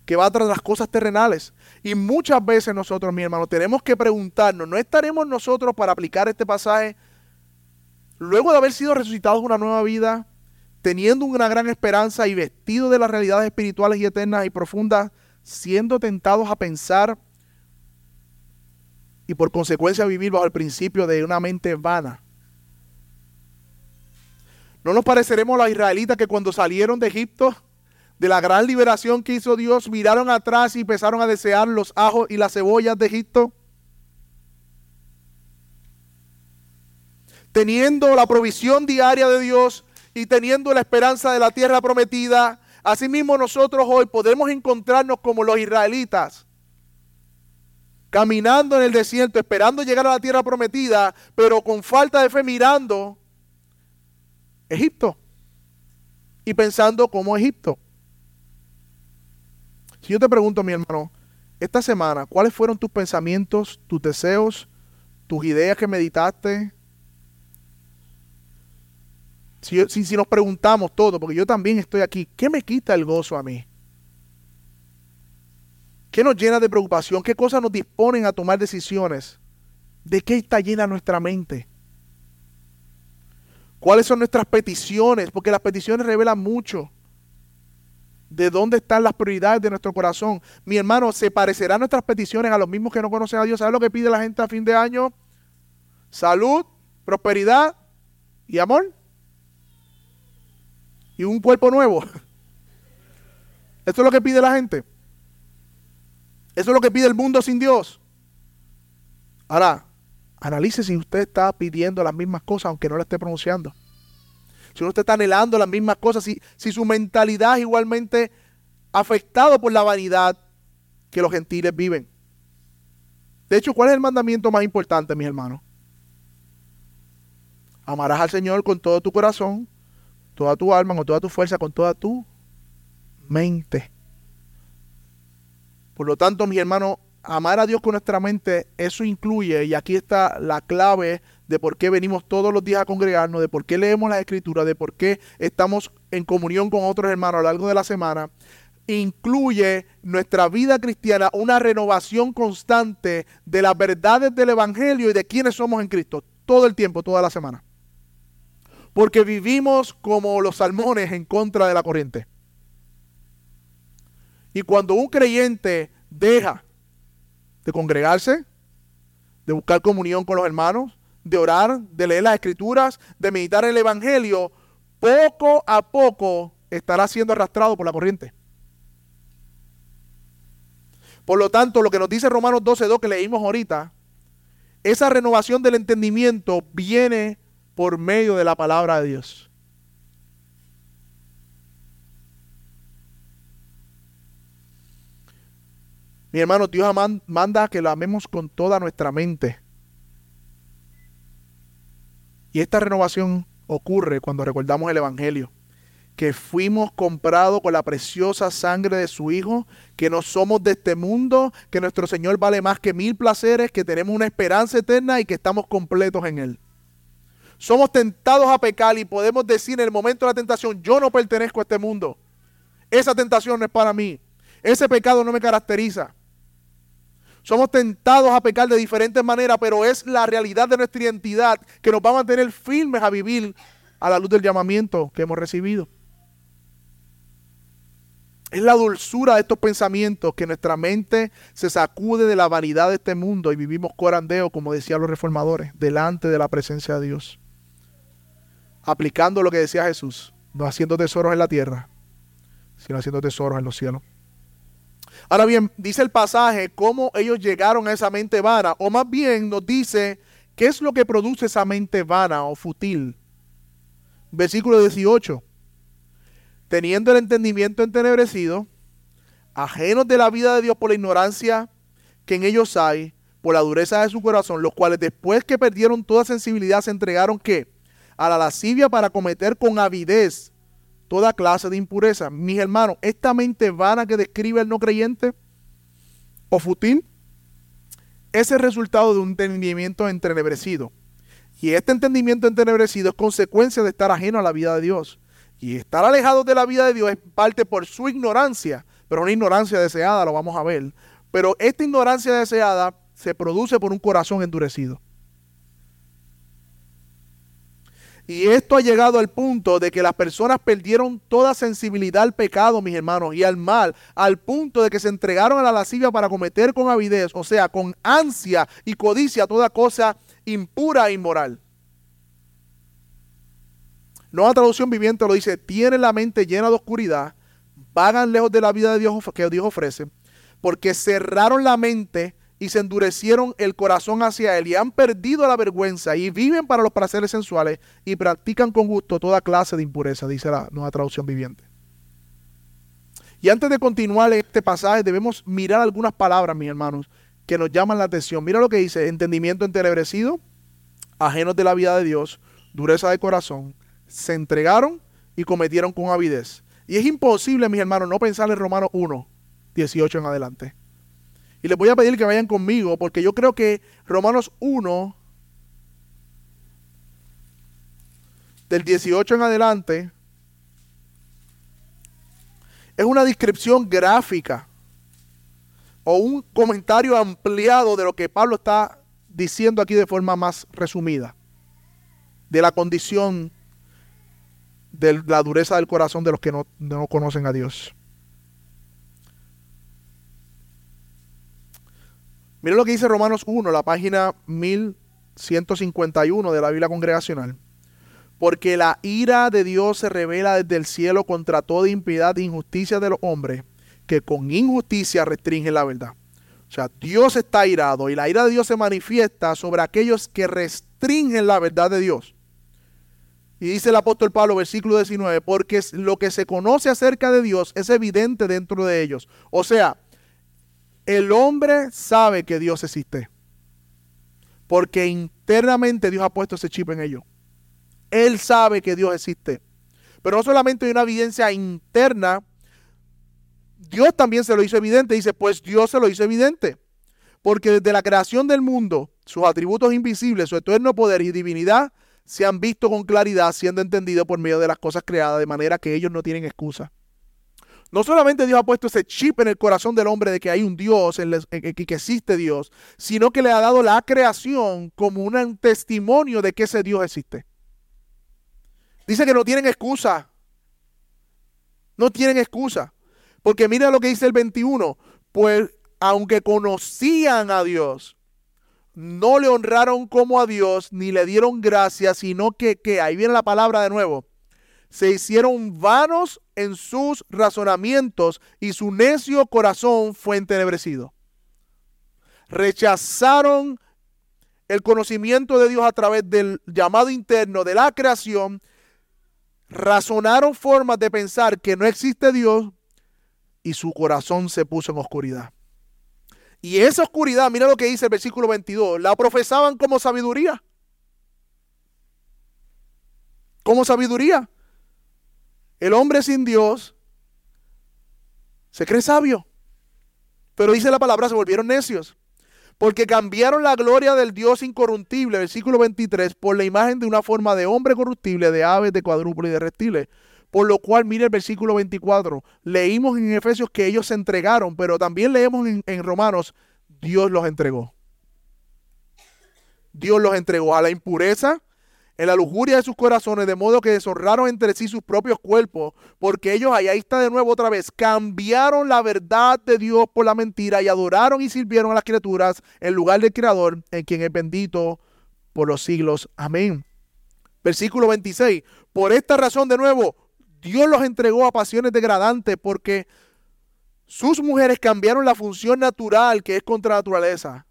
[SPEAKER 1] que va tras las cosas terrenales. Y muchas veces nosotros, mi hermano, tenemos que preguntarnos, ¿no estaremos nosotros para aplicar este pasaje luego de haber sido resucitados una nueva vida, teniendo una gran esperanza y vestidos de las realidades espirituales y eternas y profundas, siendo tentados a pensar y por consecuencia vivir bajo el principio de una mente vana? ¿No nos pareceremos a los israelitas que cuando salieron de Egipto de la gran liberación que hizo Dios, miraron atrás y empezaron a desear los ajos y las cebollas de Egipto? Teniendo la provisión diaria de Dios y teniendo la esperanza de la tierra prometida, asimismo nosotros hoy podemos encontrarnos como los israelitas, caminando en el desierto, esperando llegar a la tierra prometida, pero con falta de fe mirando Egipto y pensando como Egipto. Si yo te pregunto, mi hermano, esta semana, ¿cuáles fueron tus pensamientos, tus deseos, tus ideas que meditaste? Si, si, nos preguntamos todo, porque yo también estoy aquí, ¿qué me quita el gozo a mí? ¿Qué nos llena de preocupación? ¿Qué cosas nos disponen a tomar decisiones? ¿De qué está llena nuestra mente? ¿Cuáles son nuestras peticiones? Porque las peticiones revelan mucho de dónde están las prioridades de nuestro corazón. Mi hermano, ¿se parecerán nuestras peticiones a los mismos que no conocen a Dios? ¿Sabes lo que pide la gente a fin de año? Salud, prosperidad y amor. Y un cuerpo nuevo. [LAUGHS] Esto es lo que pide la gente. Eso es lo que pide el mundo sin Dios. Ahora, analice si usted está pidiendo las mismas cosas aunque no la esté pronunciando si uno está anhelando las mismas cosas, si, si su mentalidad es igualmente afectado por la vanidad que los gentiles viven. De hecho, ¿cuál es el mandamiento más importante, mis hermanos? Amarás al Señor con todo tu corazón, toda tu alma, con toda tu fuerza, con toda tu mente. Por lo tanto, mis hermanos, amar a Dios con nuestra mente, eso incluye, y aquí está la clave de por qué venimos todos los días a congregarnos, de por qué leemos la escritura, de por qué estamos en comunión con otros hermanos a lo largo de la semana, incluye nuestra vida cristiana una renovación constante de las verdades del Evangelio y de quiénes somos en Cristo, todo el tiempo, toda la semana. Porque vivimos como los salmones en contra de la corriente. Y cuando un creyente deja de congregarse, de buscar comunión con los hermanos, de orar, de leer las escrituras, de meditar el Evangelio, poco a poco estará siendo arrastrado por la corriente. Por lo tanto, lo que nos dice Romanos 12.2 que leímos ahorita, esa renovación del entendimiento viene por medio de la palabra de Dios. Mi hermano, Dios manda que lo amemos con toda nuestra mente. Y esta renovación ocurre cuando recordamos el Evangelio, que fuimos comprados con la preciosa sangre de su Hijo, que no somos de este mundo, que nuestro Señor vale más que mil placeres, que tenemos una esperanza eterna y que estamos completos en Él. Somos tentados a pecar y podemos decir en el momento de la tentación, yo no pertenezco a este mundo. Esa tentación no es para mí. Ese pecado no me caracteriza. Somos tentados a pecar de diferentes maneras, pero es la realidad de nuestra identidad que nos va a mantener firmes a vivir a la luz del llamamiento que hemos recibido. Es la dulzura de estos pensamientos que nuestra mente se sacude de la vanidad de este mundo y vivimos corandeo, como decían los reformadores, delante de la presencia de Dios. Aplicando lo que decía Jesús, no haciendo tesoros en la tierra, sino haciendo tesoros en los cielos. Ahora bien, dice el pasaje cómo ellos llegaron a esa mente vana, o más bien nos dice qué es lo que produce esa mente vana o futil. Versículo 18. Teniendo el entendimiento entenebrecido, ajenos de la vida de Dios por la ignorancia que en ellos hay, por la dureza de su corazón, los cuales después que perdieron toda sensibilidad se entregaron que a la lascivia para cometer con avidez toda clase de impureza. Mis hermanos, esta mente vana que describe el no creyente o futil es el resultado de un entendimiento entrenebrecido. Y este entendimiento entrenebrecido es consecuencia de estar ajeno a la vida de Dios. Y estar alejado de la vida de Dios es parte por su ignorancia, pero una ignorancia deseada, lo vamos a ver. Pero esta ignorancia deseada se produce por un corazón endurecido. Y esto ha llegado al punto de que las personas perdieron toda sensibilidad al pecado, mis hermanos, y al mal, al punto de que se entregaron a la lascivia para cometer con avidez, o sea, con ansia y codicia toda cosa impura e inmoral. Nueva traducción viviente lo dice, tienen la mente llena de oscuridad, vagan lejos de la vida de Dios que Dios ofrece, porque cerraron la mente y se endurecieron el corazón hacia él y han perdido la vergüenza y viven para los placeres sensuales y practican con gusto toda clase de impureza, dice la nueva traducción viviente. Y antes de continuar este pasaje debemos mirar algunas palabras, mis hermanos, que nos llaman la atención. Mira lo que dice, entendimiento entenebrecido, ajenos de la vida de Dios, dureza de corazón, se entregaron y cometieron con avidez. Y es imposible, mis hermanos, no pensar en Romanos 1, 18 en adelante. Y les voy a pedir que vayan conmigo porque yo creo que Romanos 1, del 18 en adelante, es una descripción gráfica o un comentario ampliado de lo que Pablo está diciendo aquí de forma más resumida, de la condición de la dureza del corazón de los que no, no conocen a Dios. Miren lo que dice Romanos 1, la página 1151 de la Biblia Congregacional. Porque la ira de Dios se revela desde el cielo contra toda impiedad e injusticia de los hombres, que con injusticia restringen la verdad. O sea, Dios está irado y la ira de Dios se manifiesta sobre aquellos que restringen la verdad de Dios. Y dice el apóstol Pablo, versículo 19, porque lo que se conoce acerca de Dios es evidente dentro de ellos. O sea, el hombre sabe que Dios existe. Porque internamente Dios ha puesto ese chip en ellos. Él sabe que Dios existe. Pero no solamente hay una evidencia interna, Dios también se lo hizo evidente. Dice, pues Dios se lo hizo evidente. Porque desde la creación del mundo, sus atributos invisibles, su eterno poder y divinidad se han visto con claridad, siendo entendidos por medio de las cosas creadas, de manera que ellos no tienen excusa. No solamente Dios ha puesto ese chip en el corazón del hombre de que hay un Dios, en que existe Dios, sino que le ha dado la creación como un testimonio de que ese Dios existe. Dice que no tienen excusa. No tienen excusa. Porque mira lo que dice el 21. Pues aunque conocían a Dios, no le honraron como a Dios, ni le dieron gracias, sino que, que, ahí viene la palabra de nuevo, se hicieron vanos en sus razonamientos y su necio corazón fue entenebrecido. Rechazaron el conocimiento de Dios a través del llamado interno de la creación, razonaron formas de pensar que no existe Dios y su corazón se puso en oscuridad. Y esa oscuridad, mira lo que dice el versículo 22, la profesaban como sabiduría. Como sabiduría. El hombre sin Dios se cree sabio. Pero dice la palabra, se volvieron necios. Porque cambiaron la gloria del Dios incorruptible, versículo 23, por la imagen de una forma de hombre corruptible, de aves, de cuadrúpedos y de reptiles. Por lo cual, mire el versículo 24. Leímos en Efesios que ellos se entregaron, pero también leemos en, en Romanos, Dios los entregó. Dios los entregó a la impureza, en la lujuria de sus corazones, de modo que deshonraron entre sí sus propios cuerpos, porque ellos, ahí está de nuevo otra vez, cambiaron la verdad de Dios por la mentira y adoraron y sirvieron a las criaturas en lugar del Creador, en quien es bendito por los siglos. Amén. Versículo 26. Por esta razón, de nuevo, Dios los entregó a pasiones degradantes porque sus mujeres cambiaron la función natural que es contra naturaleza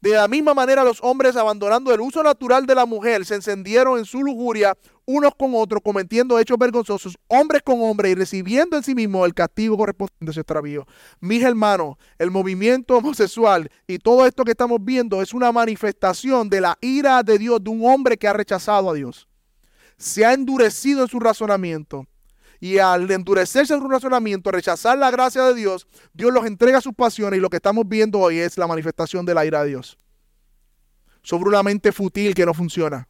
[SPEAKER 1] de la misma manera los hombres abandonando el uso natural de la mujer se encendieron en su lujuria unos con otros, cometiendo hechos vergonzosos, hombres con hombres y recibiendo en sí mismo el castigo correspondiente a su extravío. Mis hermanos, el movimiento homosexual y todo esto que estamos viendo es una manifestación de la ira de Dios de un hombre que ha rechazado a Dios. Se ha endurecido en su razonamiento y al endurecerse en su razonamiento, rechazar la gracia de Dios, Dios los entrega a sus pasiones y lo que estamos viendo hoy es la manifestación de la ira de Dios. Sobre una mente fútil que no funciona.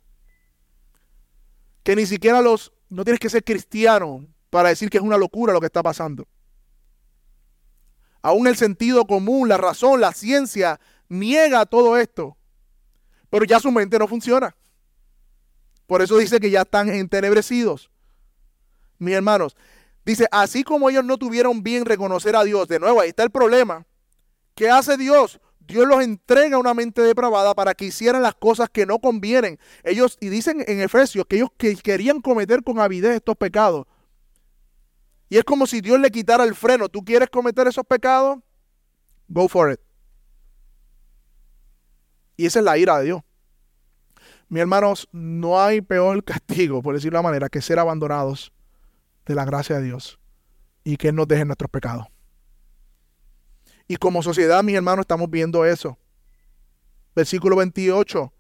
[SPEAKER 1] Que ni siquiera los... No tienes que ser cristiano para decir que es una locura lo que está pasando. Aún el sentido común, la razón, la ciencia niega todo esto. Pero ya su mente no funciona. Por eso dice que ya están entenebrecidos mis hermanos. Dice, así como ellos no tuvieron bien reconocer a Dios, de nuevo, ahí está el problema. ¿Qué hace Dios? Dios los entrega una mente depravada para que hicieran las cosas que no convienen. Ellos, y dicen en Efesios que ellos que querían cometer con avidez estos pecados. Y es como si Dios le quitara el freno. ¿Tú quieres cometer esos pecados? Go for it. Y esa es la ira de Dios. Mis hermanos, no hay peor [LAUGHS] castigo, por decirlo de la manera, que ser abandonados de la gracia de Dios y que Él nos deje nuestros pecados. Y como sociedad, mis hermanos, estamos viendo eso. Versículo 28.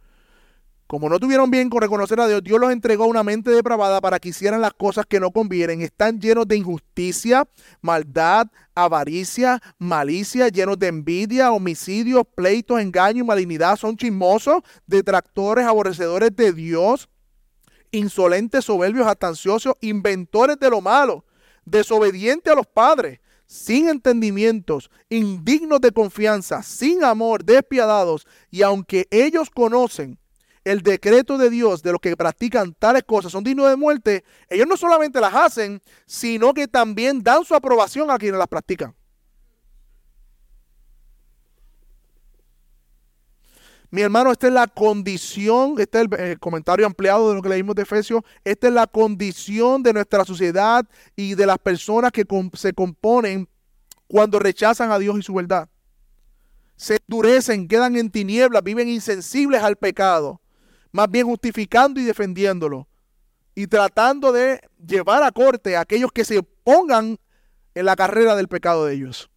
[SPEAKER 1] Como no tuvieron bien con reconocer a Dios, Dios los entregó una mente depravada para que hicieran las cosas que no convienen. Están llenos de injusticia, maldad, avaricia, malicia, llenos de envidia, homicidios, pleitos, engaño malignidad. Son chismosos, detractores, aborrecedores de Dios, insolentes, soberbios, atanciosos, inventores de lo malo, desobedientes a los padres, sin entendimientos, indignos de confianza, sin amor, despiadados, y aunque ellos conocen el decreto de Dios de los que practican tales cosas son dignos de muerte, ellos no solamente las hacen, sino que también dan su aprobación a quienes las practican. Mi hermano, esta es la condición, este es el, comentario ampliado de lo que leímos de Efesios, esta es la condición de nuestra sociedad y de las personas que se componen cuando rechazan a Dios y su verdad. Se endurecen, quedan en tinieblas, viven insensibles al pecado, más bien justificando y defendiéndolo. y tratando de llevar a corte a aquellos que se pongan en la carrera del pecado de ellos.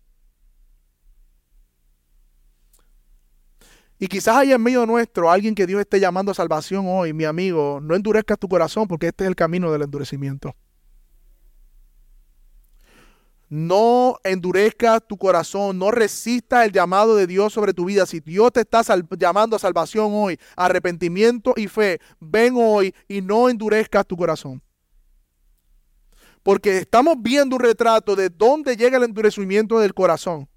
[SPEAKER 1] Y quizás haya en medio nuestro alguien que Dios esté llamando a salvación hoy, mi amigo, no endurezcas tu corazón porque este es el camino del endurecimiento. No endurezcas tu corazón, no resistas el llamado de Dios sobre tu vida. Si Dios te está llamando a salvación hoy, arrepentimiento y fe, ven hoy y no endurezcas tu corazón. Porque estamos viendo un retrato de dónde llega el endurecimiento del corazón.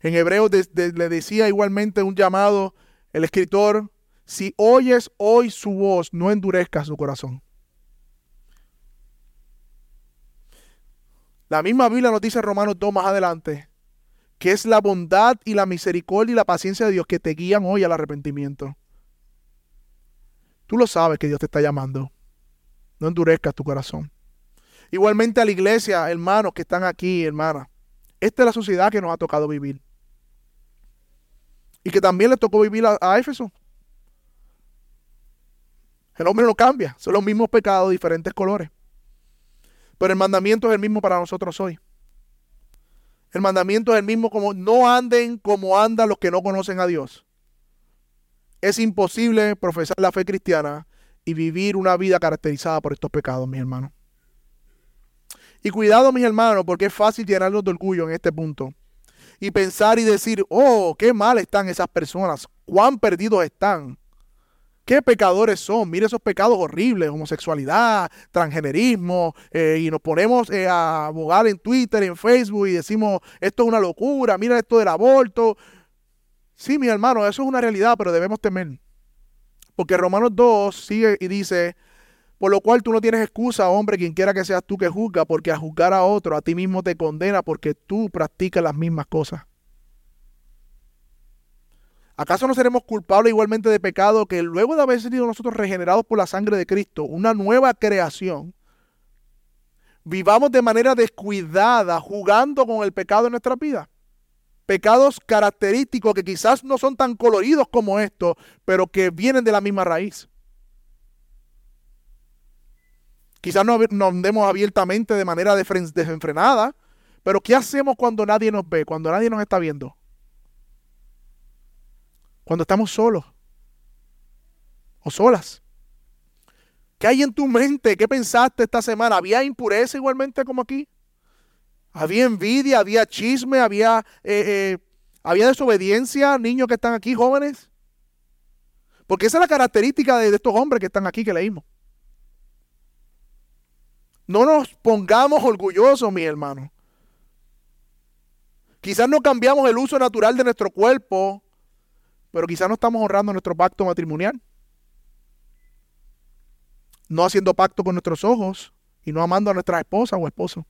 [SPEAKER 1] En hebreo le decía igualmente un llamado el escritor, si oyes hoy su voz, no endurezcas su corazón. La misma Biblia nos dice en Romanos 2 más adelante que es la bondad y la misericordia y la paciencia de Dios que te guían hoy al arrepentimiento. Tú lo sabes que Dios te está llamando. No endurezcas tu corazón. Igualmente a la iglesia, hermanos que están aquí, hermanas. Esta es la sociedad que nos ha tocado vivir. Y que también le tocó vivir a, Éfeso. El hombre no cambia, son los mismos pecados, diferentes colores. Pero el mandamiento es el mismo para nosotros hoy. El mandamiento es el mismo como no anden como andan los que no conocen a Dios. Es imposible profesar la fe cristiana y vivir una vida caracterizada por estos pecados, mis hermanos. Y cuidado, mis hermanos, porque es fácil llenarnos de orgullo en este punto y pensar y decir, oh, qué mal están esas personas, cuán perdidos están, qué pecadores son, mire esos pecados horribles, homosexualidad, transgenerismo, eh, y nos ponemos eh, a abogar en Twitter, en Facebook y decimos, esto es una locura, mira esto del aborto. Sí, mi hermano, eso es una realidad, pero debemos temer. Porque Romanos 2 sigue y dice, por lo cual tú no tienes excusa, hombre, quien quiera que seas tú que juzga, porque a juzgar a otro, a ti mismo te condena porque tú practicas las mismas cosas. ¿Acaso no seremos culpables igualmente de pecado que luego de haber sido nosotros regenerados por la sangre de Cristo, una nueva creación, vivamos de manera descuidada jugando con el pecado en nuestra vida? Pecados característicos que quizás no son tan coloridos como estos, pero que vienen de la misma raíz. Quizás no, andemos abiertamente de manera desenfrenada, pero ¿qué hacemos cuando nadie nos ve, cuando nadie nos está viendo? Cuando estamos solos o solas. ¿Qué hay en tu mente? ¿Qué pensaste esta semana? ¿Había impureza igualmente como aquí? ¿Había envidia? ¿Había chisme? ¿Había, eh, eh, ¿había desobediencia? Niños que están aquí, jóvenes. Porque esa es la característica de estos hombres que están aquí que leímos. No nos pongamos orgullosos, mi hermano. Quizás no cambiamos el uso natural de nuestro cuerpo, pero quizás no estamos honrando nuestro pacto matrimonial. No haciendo pacto con nuestros ojos y no amando a nuestra esposa o esposo.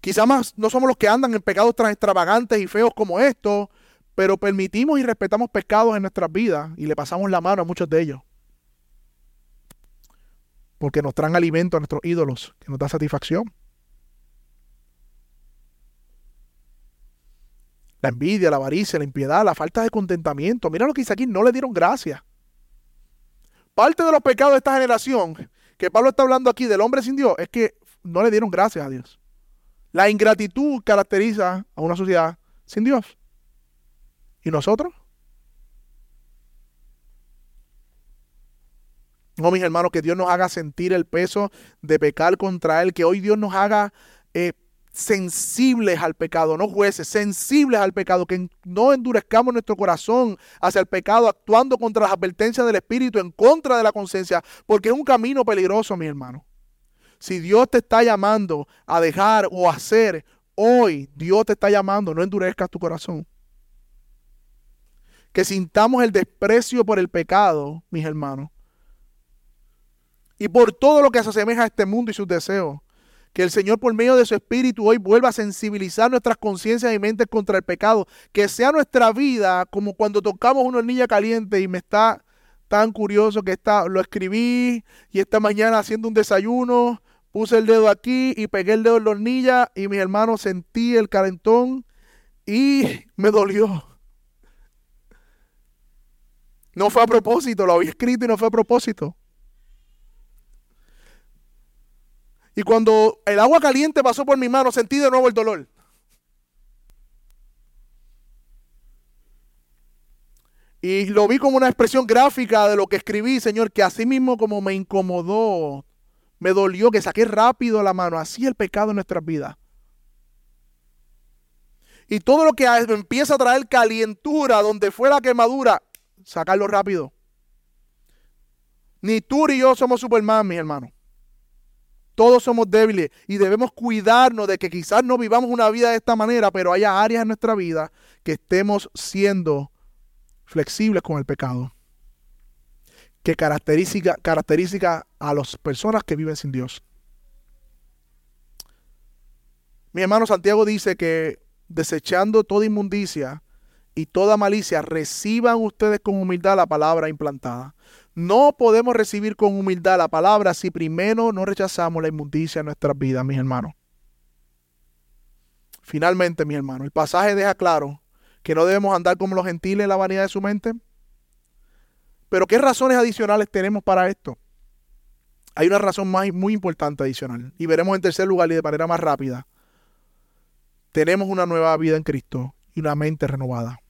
[SPEAKER 1] Quizás más no somos los que andan en pecados tan extravagantes y feos como estos, pero permitimos y respetamos pecados en nuestras vidas y le pasamos la mano a muchos de ellos porque nos traen alimento a nuestros ídolos, que nos da satisfacción. La envidia, la avaricia, la impiedad, la falta de contentamiento. Mira lo que dice aquí, no le dieron gracia. Parte de los pecados de esta generación, que Pablo está hablando aquí del hombre sin Dios, es que no le dieron gracias a Dios. La ingratitud caracteriza a una sociedad sin Dios. ¿Y nosotros? No, mis hermanos, que Dios nos haga sentir el peso de pecar contra Él, que hoy Dios nos haga eh, sensibles al pecado, no jueces, sensibles al pecado, que no endurezcamos nuestro corazón hacia el pecado, actuando contra las advertencias del Espíritu, en contra de la conciencia, porque es un camino peligroso, mi hermano. Si Dios te está llamando a dejar o hacer, hoy Dios te está llamando, no endurezcas tu corazón. Que sintamos el desprecio por el pecado, mis hermanos y por todo lo que se asemeja a este mundo y sus deseos. Que el Señor por medio de su Espíritu hoy vuelva a sensibilizar nuestras conciencias y mentes contra el pecado. Que sea nuestra vida como cuando tocamos una hornilla caliente y me está tan curioso que está, lo escribí y esta mañana haciendo un desayuno, puse el dedo aquí y pegué el dedo en la hornilla y mis hermanos sentí el calentón y [LAUGHS] me dolió. No fue a propósito, lo había escrito y no fue a propósito. Y cuando el agua caliente pasó por mi mano, sentí de nuevo el dolor. Y lo vi como una expresión gráfica de lo que escribí, Señor, que así mismo como me incomodó, me dolió, que saqué rápido la mano. Así el pecado en nuestras vidas. Y todo lo que empieza a traer calientura donde fue la quemadura, sacarlo rápido. Ni tú ni yo somos Superman, mis hermanos. Todos somos débiles y debemos cuidarnos de que quizás no vivamos una vida de esta manera, pero haya áreas en nuestra vida que estemos siendo flexibles con el pecado, que caracteriza, caracteriza a las personas que viven sin Dios. Mi hermano Santiago dice que desechando toda inmundicia y toda malicia, reciban ustedes con humildad la palabra implantada. No podemos recibir con humildad la palabra si primero no rechazamos la inmundicia en nuestras vidas, mis hermanos. Finalmente, mis hermanos, el pasaje deja claro que no debemos andar como los gentiles en la vanidad de su mente. Pero ¿qué razones adicionales tenemos para esto? Hay una razón más, muy importante adicional y veremos en tercer lugar y de manera más rápida. Tenemos una nueva vida en Cristo y una mente renovada.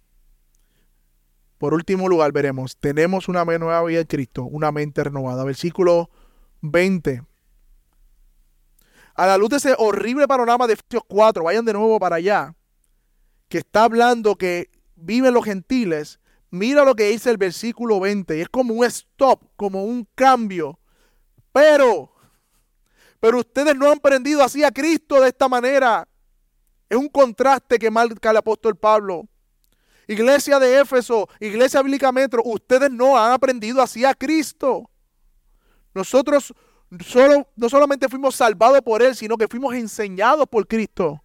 [SPEAKER 1] Por último lugar veremos, tenemos una nueva vida en Cristo, una mente renovada. Versículo 20. A la luz de ese horrible panorama de Efesios 4, vayan de nuevo para allá que está hablando que viven los gentiles, mira lo que dice el versículo 20. Y es como un stop, como un cambio. Pero, pero ustedes no han aprendido así a Cristo de esta manera. Es un contraste que marca el apóstol Pablo. Iglesia de Éfeso, Iglesia Bíblica Metro, ustedes no han aprendido así a Cristo. Nosotros solo, no solamente fuimos salvados por Él, sino que fuimos enseñados por Cristo.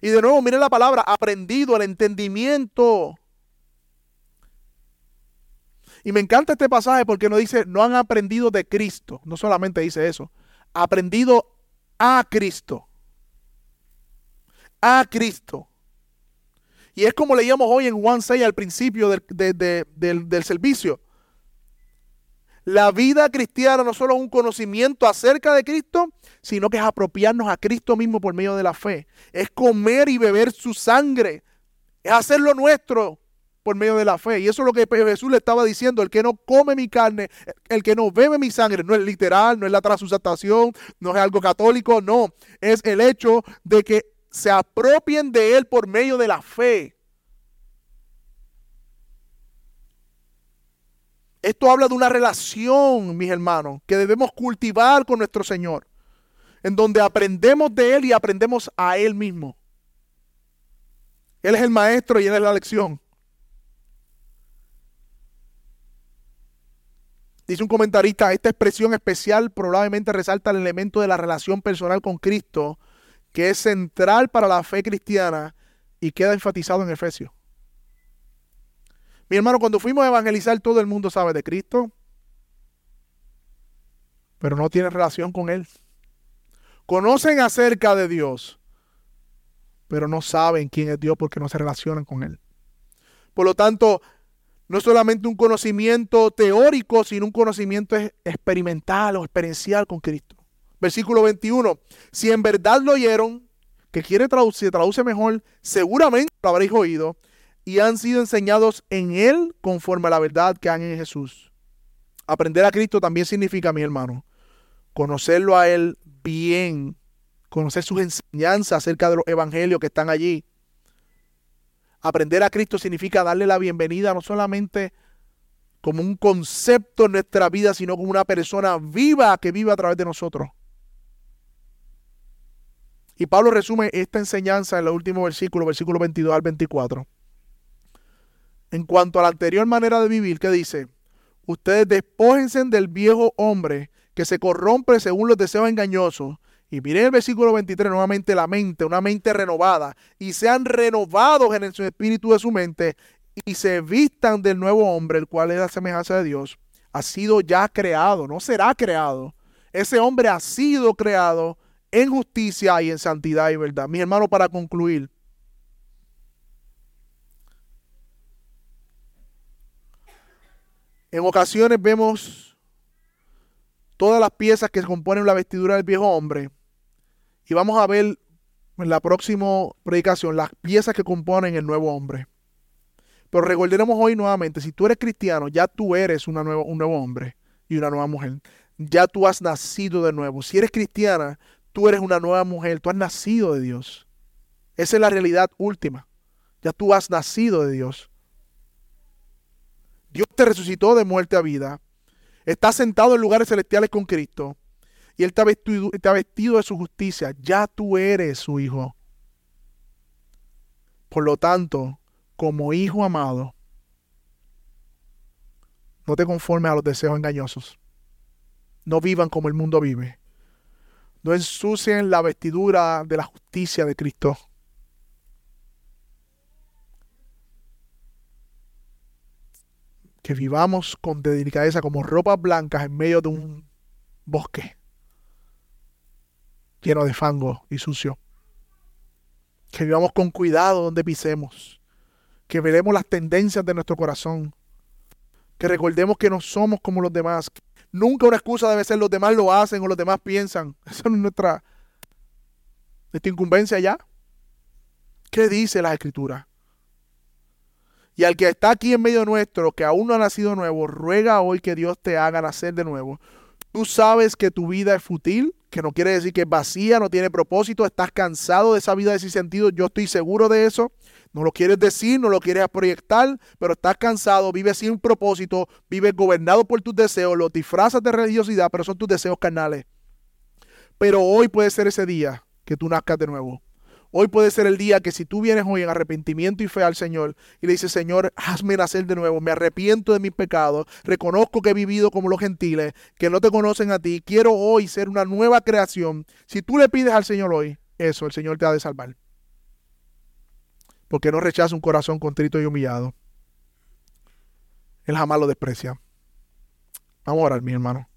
[SPEAKER 1] Y de nuevo, miren la palabra, aprendido, el entendimiento. Y me encanta este pasaje porque no dice, no han aprendido de Cristo. No solamente dice eso, aprendido a Cristo. A Cristo. Y es como leíamos hoy en Juan 6 al principio del, del servicio. La vida cristiana no solo es un conocimiento acerca de Cristo, sino que es apropiarnos a Cristo mismo por medio de la fe. Es comer y beber su sangre. Es hacerlo nuestro por medio de la fe. Y eso es lo que Jesús le estaba diciendo. El que no come mi carne, el que no bebe mi sangre, no es literal, no es la transustación, no es algo católico, no. Es el hecho de que se apropien de él por medio de la fe. Esto habla de una relación, mis hermanos, que debemos cultivar con nuestro Señor, en donde aprendemos de Él y aprendemos a Él mismo. Él es el maestro y Él es la lección. Dice un comentarista, esta expresión especial probablemente resalta el elemento de la relación personal con Cristo, que es central para la fe cristiana y queda enfatizado en Efesios. Mi hermano, cuando fuimos a evangelizar, todo el mundo sabe de Cristo, pero no tiene relación con Él. Conocen acerca de Dios, pero no saben quién es Dios porque no se relacionan con Él. Por lo tanto, no es solamente un conocimiento teórico, sino un conocimiento experimental o experiencial con Cristo. Versículo 21. Si en verdad lo oyeron, que quiere traducir, traduce mejor, seguramente lo habréis oído y han sido enseñados en Él conforme a la verdad que han en Jesús. Aprender a Cristo también significa, mi hermano, conocerlo a Él bien, conocer sus enseñanzas acerca de los evangelios que están allí. Aprender a Cristo significa darle la bienvenida no solamente como un concepto en nuestra vida, sino como una persona viva que vive a través de nosotros. Y Pablo resume esta enseñanza en el último versículo, versículo 22 al 24 en cuanto a la anterior manera de vivir, que dice, ustedes despójense del viejo hombre que se corrompe según los deseos engañosos. Y miren el versículo 23, nuevamente la mente, una mente renovada, y sean renovados en el espíritu de su mente, y se vistan del nuevo hombre, el cual es la semejanza de Dios. Ha sido ya creado, no será creado. Ese hombre ha sido creado en justicia y en santidad y verdad. Mi hermano, para concluir, En ocasiones vemos todas las piezas que componen la vestidura del viejo hombre y vamos a ver en la próxima predicación las piezas que componen el nuevo hombre. Pero recordemos hoy nuevamente, si tú eres cristiano, ya tú eres una un nuevo hombre y una nueva mujer. Ya tú has nacido de nuevo. Si eres cristiana, tú eres una nueva mujer, tú has nacido de Dios. Esa es la realidad última. Ya tú has nacido de Dios. Dios te resucitó de muerte a vida. Estás sentado en lugares celestiales con Cristo. Y Él te ha, vestido, te ha vestido de su justicia. Ya tú eres su hijo. Por lo tanto, como hijo amado, no te conformes a los deseos engañosos. No vivan como el mundo vive. No ensucien la vestidura de la justicia de Cristo. Que vivamos con delicadeza como ropas blancas en medio de un bosque lleno de fango y sucio. Que vivamos con cuidado donde pisemos. Que veremos las tendencias de nuestro corazón. Que recordemos que no somos como los demás. Nunca una excusa debe ser los demás lo hacen o los demás piensan. [LAUGHS] Esa no es nuestra, nuestra incumbencia ya. ¿Qué dice la escritura? Y al que está aquí en medio nuestro, que aún no ha nacido nuevo, ruega hoy que Dios te haga nacer de nuevo. Tú sabes que tu vida es fútil, que no quiere decir que es vacía, no tiene propósito, estás cansado de esa vida de ese sentido, yo estoy seguro de eso. No lo quieres decir, no lo quieres proyectar, pero estás cansado, vives sin propósito, vives gobernado por tus deseos, los disfrazas de religiosidad, pero son tus deseos carnales. Pero hoy puede ser ese día que tú nazcas de nuevo. Hoy puede ser el día que si tú vienes hoy en arrepentimiento y fe al Señor y le dices, Señor, hazme nacer de nuevo, me arrepiento de mis pecados, reconozco que he vivido como los gentiles, que no te conocen a ti, quiero hoy ser una nueva creación. Si tú le pides al Señor hoy eso, el Señor te ha de salvar porque no rechaza un corazón contrito y humillado. Él jamás lo desprecia. Vamos a orar, mi hermano.